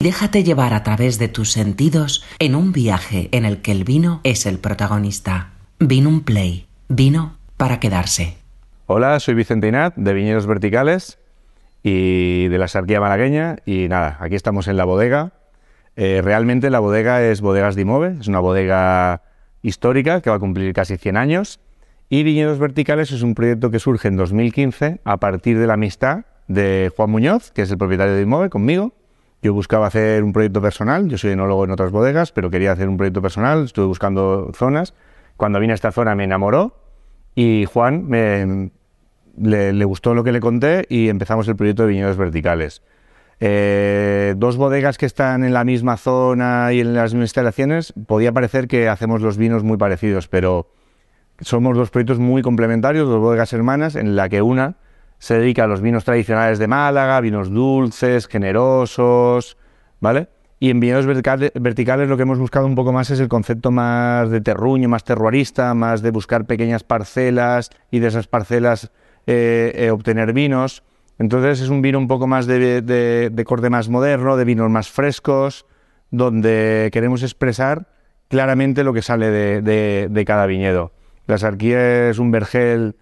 Déjate llevar a través de tus sentidos en un viaje en el que el vino es el protagonista. Vino un play. Vino para quedarse. Hola, soy Vicente Inat, de Viñedos Verticales y de la Sarquía Malagueña. Y nada, aquí estamos en la bodega. Eh, realmente la bodega es Bodegas de Imove, es una bodega histórica que va a cumplir casi 100 años. Y Viñedos Verticales es un proyecto que surge en 2015 a partir de la amistad de Juan Muñoz, que es el propietario de Imove, conmigo. Yo buscaba hacer un proyecto personal, yo soy enólogo en otras bodegas, pero quería hacer un proyecto personal, estuve buscando zonas. Cuando vine a esta zona me enamoró y Juan me, le, gustó lo que le conté y empezamos el proyecto de viñedos verticales. Eh, dos bodegas que están en la misma zona y en las mismas instalaciones, podía parecer que hacemos los vinos muy parecidos, pero somos dos proyectos muy complementarios, dos bodegas hermanas, en la que una se dedica a los vinos tradicionales de Málaga, vinos dulces, generosos, ¿vale? Y en viñedos verticales lo que hemos buscado un poco más es el concepto más de terruño, más terroirista, más de buscar pequeñas parcelas y de esas parcelas eh, eh, obtener vinos. Entonces es un vino un poco más de, corte más moderno, de vinos más frescos, donde queremos expresar claramente lo que sale de, cada viñedo. La sarquía es un vergel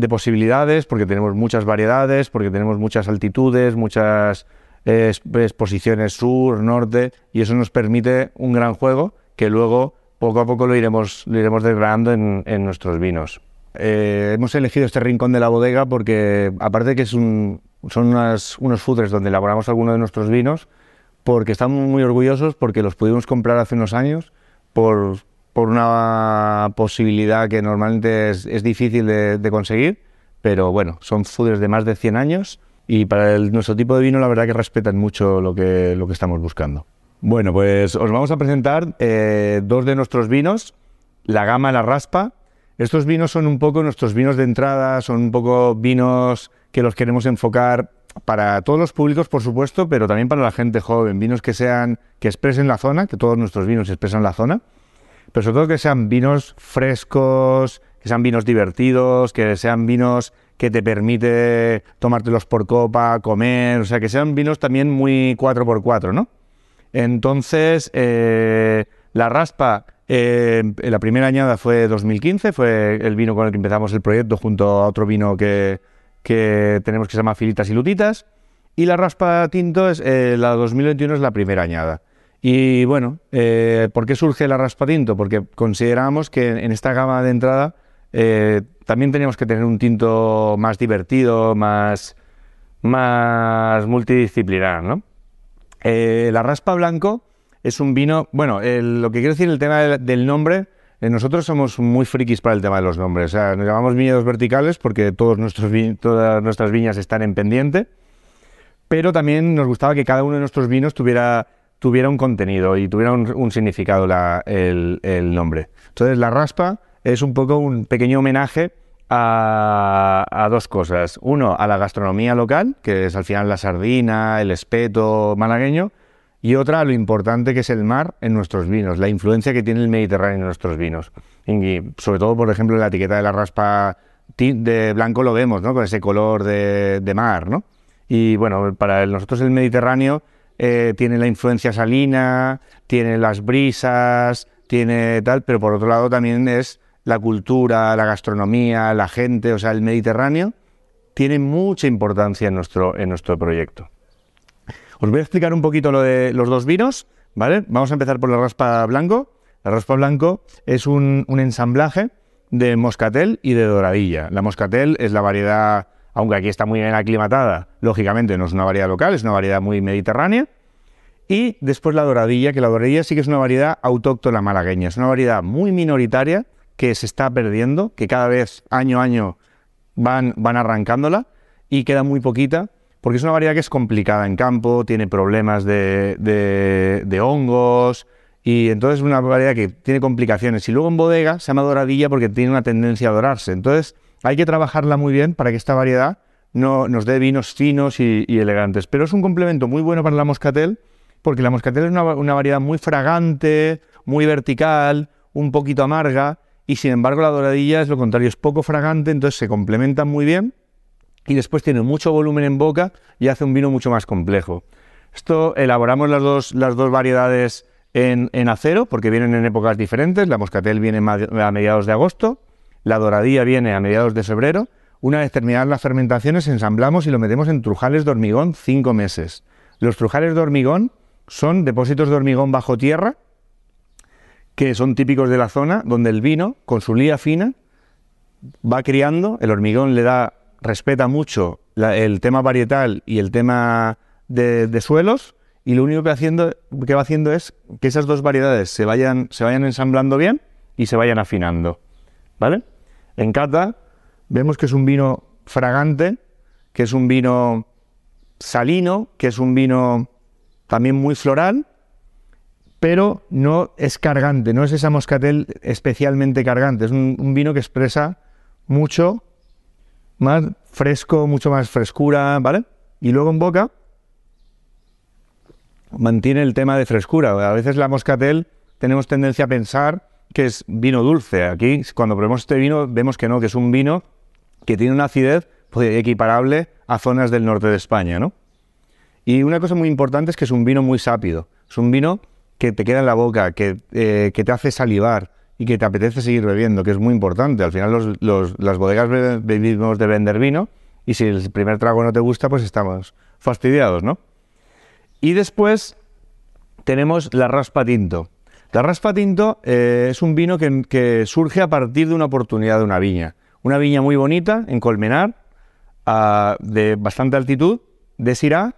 de posibilidades porque tenemos muchas variedades, porque tenemos muchas altitudes, muchas exposiciones sur, norte, y eso nos permite un gran juego que luego poco a poco lo iremos, lo iremos desgranando en, nuestros vinos. Eh, hemos elegido este rincón de la bodega porque, aparte de que es un, son unos fooders donde elaboramos algunos de nuestros vinos, porque estamos muy orgullosos porque los pudimos comprar hace unos años por, por una posibilidad que normalmente es, difícil de, conseguir, pero bueno, son fooders de más de 100 años y para nuestro tipo de vino la verdad que respetan mucho lo que, lo que estamos buscando. Bueno, pues os vamos a presentar eh, dos de nuestros vinos, la gama La Raspa. Estos vinos son un poco nuestros vinos de entrada, son un poco vinos que los queremos enfocar para todos los públicos, por supuesto, pero también para la gente joven, vinos que sean que expresen la zona, que todos nuestros vinos expresan la zona pero sobre todo que sean vinos frescos, que sean vinos divertidos, que sean vinos que te permite tomártelos por copa, comer, o sea, que sean vinos también muy 4x4, ¿no? Entonces, eh, la raspa, eh, la primera añada fue 2015, fue el vino con el que empezamos el proyecto junto a otro vino que, tenemos que se llama Filitas y Lutitas, y la raspa tinto, es, eh, la 2021 es la primera añada. Y bueno, eh, ¿por qué surge la raspatinto? Porque consideramos que en esta gama de entrada eh, también teníamos que tener un tinto más divertido, más, más multidisciplinar, ¿no? Eh, la raspa blanco es un vino, bueno, lo que quiero decir el tema del, nombre, nosotros somos muy frikis para el tema de los nombres, o sea, nos llamamos viñedos verticales porque todos nuestros todas nuestras viñas están en pendiente, pero también nos gustaba que cada uno de nuestros vinos tuviera tuviera un contenido y tuviera un, significado el, nombre. Entonces, la raspa es un poco un pequeño homenaje a, dos cosas. Uno, a la gastronomía local, que es al final la sardina, el espeto malagueño, y otra, a lo importante que es el mar en nuestros vinos, la influencia que tiene el Mediterráneo en nuestros vinos. Y sobre todo, por ejemplo, en la etiqueta de la raspa de blanco lo vemos, ¿no? Con ese color de, de mar, ¿no? Y bueno, para nosotros el Mediterráneo eh, tiene la influencia salina, tiene las brisas, tiene tal, pero por otro lado también es la cultura, la gastronomía, la gente, o sea, el Mediterráneo tiene mucha importancia en nuestro, en nuestro proyecto. Os voy a explicar un poquito lo de los dos vinos, ¿vale? Vamos a empezar por la raspa blanco. La raspa blanco es un, un ensamblaje de moscatel y de doradilla. La moscatel es la variedad aunque aquí está muy bien aclimatada, lógicamente no es una variedad local, es una variedad muy mediterránea. Y después la doradilla, que la doradilla sí que es una variedad autóctona malagueña, es una variedad muy minoritaria que se está perdiendo, que cada vez año a año van, van arrancándola y queda muy poquita, porque es una variedad que es complicada en campo, tiene problemas de, de hongos, y entonces es una variedad que tiene complicaciones. Y luego en bodega se llama doradilla porque tiene una tendencia a dorarse. Entonces, hay que trabajarla muy bien para que esta variedad no, nos dé vinos finos y, elegantes. Pero es un complemento muy bueno para la moscatel, porque la moscatel es una, variedad muy fragante, muy vertical, un poquito amarga, y sin embargo la doradilla es lo contrario, es poco fragante, entonces se complementan muy bien y después tiene mucho volumen en boca y hace un vino mucho más complejo. Esto elaboramos las dos, las dos variedades en, acero porque vienen en épocas diferentes. La moscatel viene a mediados de agosto, la doradilla viene a mediados de febrero. Una vez terminadas las fermentaciones, ensamblamos y lo metemos en trujales de hormigón cinco meses. Los trujales de hormigón son depósitos de hormigón bajo tierra que son típicos de la zona, donde el vino, con su lía fina, va criando, el hormigón le da, respeta mucho el tema varietal y el tema de, suelos, y lo único que, va haciendo es que esas dos variedades se vayan ensamblando bien y se vayan afinando. ¿Vale? En cata vemos que es un vino fragante, que es un vino salino, que es un vino también muy floral, pero no es cargante, no es esa moscatel especialmente cargante, es un, vino que expresa mucho más fresco, mucho más frescura, ¿vale? Y luego en boca mantiene el tema de frescura. A veces la moscatel tenemos tendencia a pensar que es vino dulce. Aquí, cuando probemos este vino, vemos que no, que es un vino que tiene una acidez pues, equiparable a zonas del norte de España, ¿no? Y una cosa muy importante es que es un vino muy sápido. Es un vino que te queda en la boca, que, eh, que te hace salivar y que te apetece seguir bebiendo, que es muy importante. Al final los, las bodegas vivimos de vender vino y si el primer trago no te gusta, pues estamos fastidiados, ¿no? Y después tenemos la raspa tinto. La raspa tinto eh, es un vino que, surge a partir de una oportunidad de una viña. Una viña muy bonita en Colmenar, de bastante altitud, de Syrah,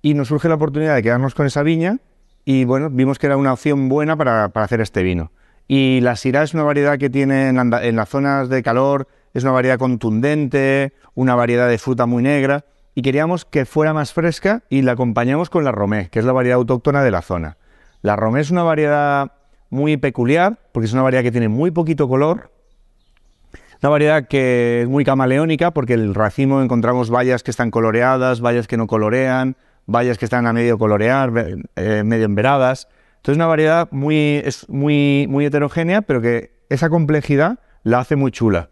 y nos surge la oportunidad de quedarnos con esa viña y bueno, vimos que era una opción buena para, hacer este vino. Y la Syrah es una variedad que tiene en, las zonas de calor, es una variedad contundente, una variedad de fruta muy negra, y queríamos que fuera más fresca y la acompañamos con la Romé, que es la variedad autóctona de la zona. La Romé es una variedad muy peculiar, porque es una variedad que tiene muy poquito color, una variedad que es muy camaleónica, porque el racimo encontramos vallas que están coloreadas, vallas que no colorean, vallas que están a medio colorear, eh, medio enveradas. Entonces una variedad muy, es muy, muy heterogénea, pero que esa complejidad la hace muy chula.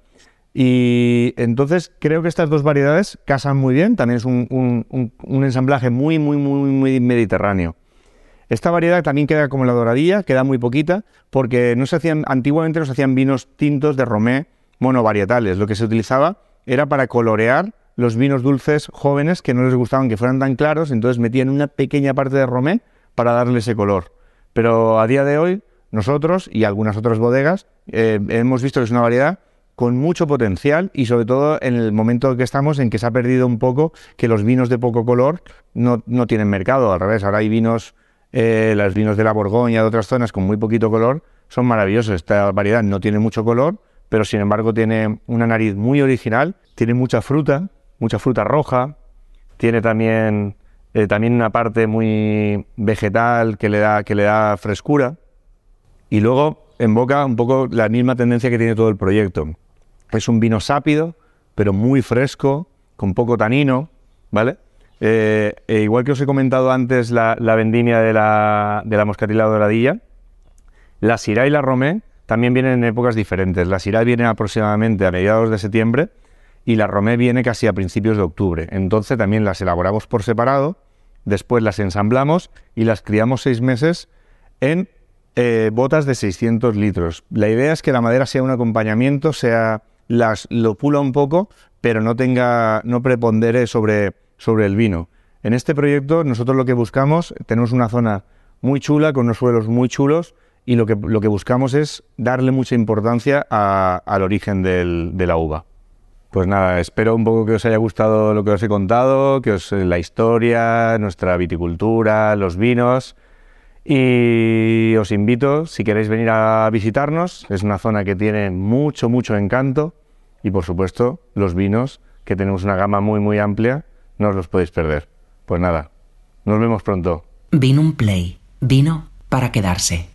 Y entonces creo que estas dos variedades casan muy bien, también es un, un, ensamblaje muy, muy, muy, muy mediterráneo. Esta variedad también queda como la doradilla, queda muy poquita, porque no se hacían, antiguamente no se hacían vinos tintos de romé monovarietales. Lo que se utilizaba era para colorear los vinos dulces jóvenes que no les gustaban que fueran tan claros, entonces metían una pequeña parte de romé para darle ese color. Pero a día de hoy, nosotros y algunas otras bodegas eh, hemos visto que es una variedad con mucho potencial y sobre todo en el momento que estamos en que se ha perdido un poco que los vinos de poco color no, tienen mercado, al revés, ahora hay vinos, eh, los vinos de la Borgoña, de otras zonas con muy poquito color, son maravillosos, esta variedad no tiene mucho color, pero sin embargo tiene una nariz muy original, tiene mucha fruta, mucha fruta roja, tiene también, eh, también una parte muy vegetal que le, da, que le da frescura. Y luego en boca un poco la misma tendencia que tiene todo el proyecto. Es un vino sápido, pero muy fresco, con poco tanino, ¿vale? Eh, e igual que os he comentado antes la, vendimia de la, de doradilla, la Syrah y la Romé también vienen en épocas diferentes. La Syrah viene aproximadamente a mediados de septiembre y la romé viene casi a principios de octubre. Entonces también las elaboramos por separado, después las ensamblamos y las criamos seis meses en eh, botas de 600 litros. La idea es que la madera sea un acompañamiento, sea las, lo pula un poco, pero no tenga, no prepondere sobre, sobre el vino. En este proyecto nosotros lo que buscamos, tenemos una zona muy chula, con unos suelos muy chulos, y lo que, lo que buscamos es darle mucha importancia al origen de la uva. Pues nada, espero un poco que os haya gustado lo que os he contado, que os la historia, nuestra viticultura, los vinos. Y os invito, si queréis venir a visitarnos, es una zona que tiene mucho, mucho encanto. Y por supuesto, los vinos, que tenemos una gama muy, muy amplia, no os los podéis perder. Pues nada, nos vemos pronto. Vino un play, vino para quedarse.